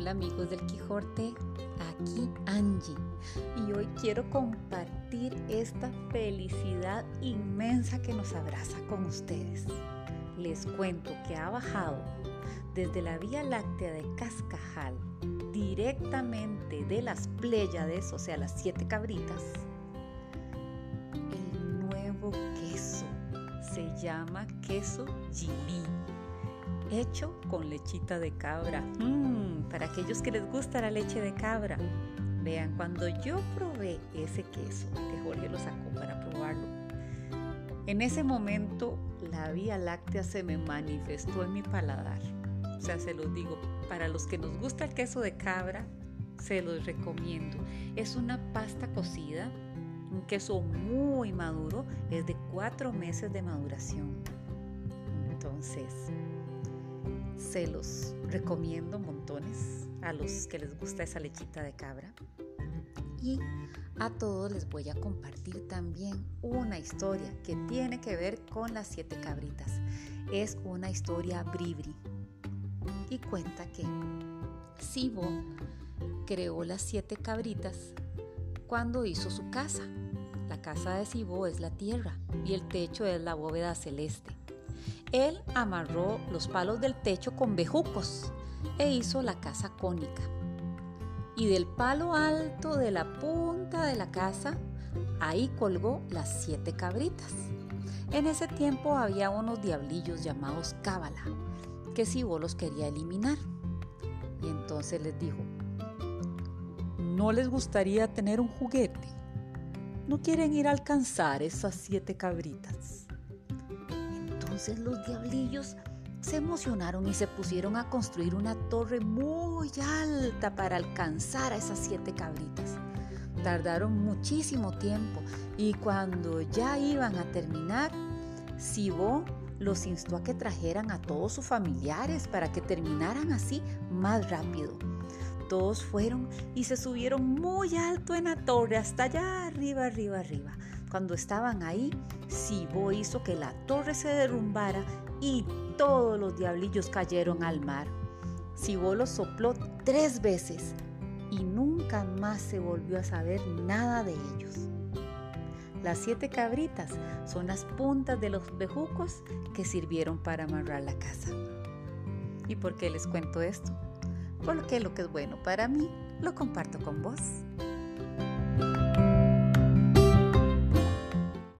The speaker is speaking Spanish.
Hola amigos del Quijote, aquí Angie y hoy quiero compartir esta felicidad inmensa que nos abraza con ustedes. Les cuento que ha bajado desde la Vía Láctea de Cascajal directamente de las Pléyades, o sea, las siete cabritas, el nuevo queso. Se llama queso Gili hecho con lechita de cabra. Mm, para aquellos que les gusta la leche de cabra. Vean, cuando yo probé ese queso, que Jorge lo sacó para probarlo, en ese momento la Vía Láctea se me manifestó en mi paladar. O sea, se los digo, para los que nos gusta el queso de cabra, se los recomiendo. Es una pasta cocida, un queso muy maduro, es de cuatro meses de maduración. Entonces, se los recomiendo montones a los que les gusta esa lechita de cabra. Y a todos les voy a compartir también una historia que tiene que ver con las siete cabritas. Es una historia bribri y cuenta que Sibo creó las siete cabritas cuando hizo su casa. La casa de Sibo es la tierra y el techo es la bóveda celeste. Él amarró los palos del techo con bejucos e hizo la casa cónica. Y del palo alto de la punta de la casa, ahí colgó las siete cabritas. En ese tiempo había unos diablillos llamados cábala, que Sibo los quería eliminar. Y entonces les dijo, ¿no les gustaría tener un juguete? ¿No quieren ir a alcanzar esas siete cabritas? Entonces los diablillos se emocionaron y se pusieron a construir una torre muy alta para alcanzar a esas siete cabritas. Tardaron muchísimo tiempo y cuando ya iban a terminar, Sibó los instó a que trajeran a todos sus familiares para que terminaran así más rápido. Todos fueron y se subieron muy alto en la torre, hasta allá arriba, arriba, arriba. Cuando estaban ahí, Sibo hizo que la torre se derrumbara y todos los diablillos cayeron al mar. Sibo los sopló tres veces y nunca más se volvió a saber nada de ellos. Las siete cabritas son las puntas de los bejucos que sirvieron para amarrar la casa. ¿Y por qué les cuento esto? Porque lo que es bueno para mí lo comparto con vos.